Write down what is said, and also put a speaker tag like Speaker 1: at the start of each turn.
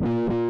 Speaker 1: you.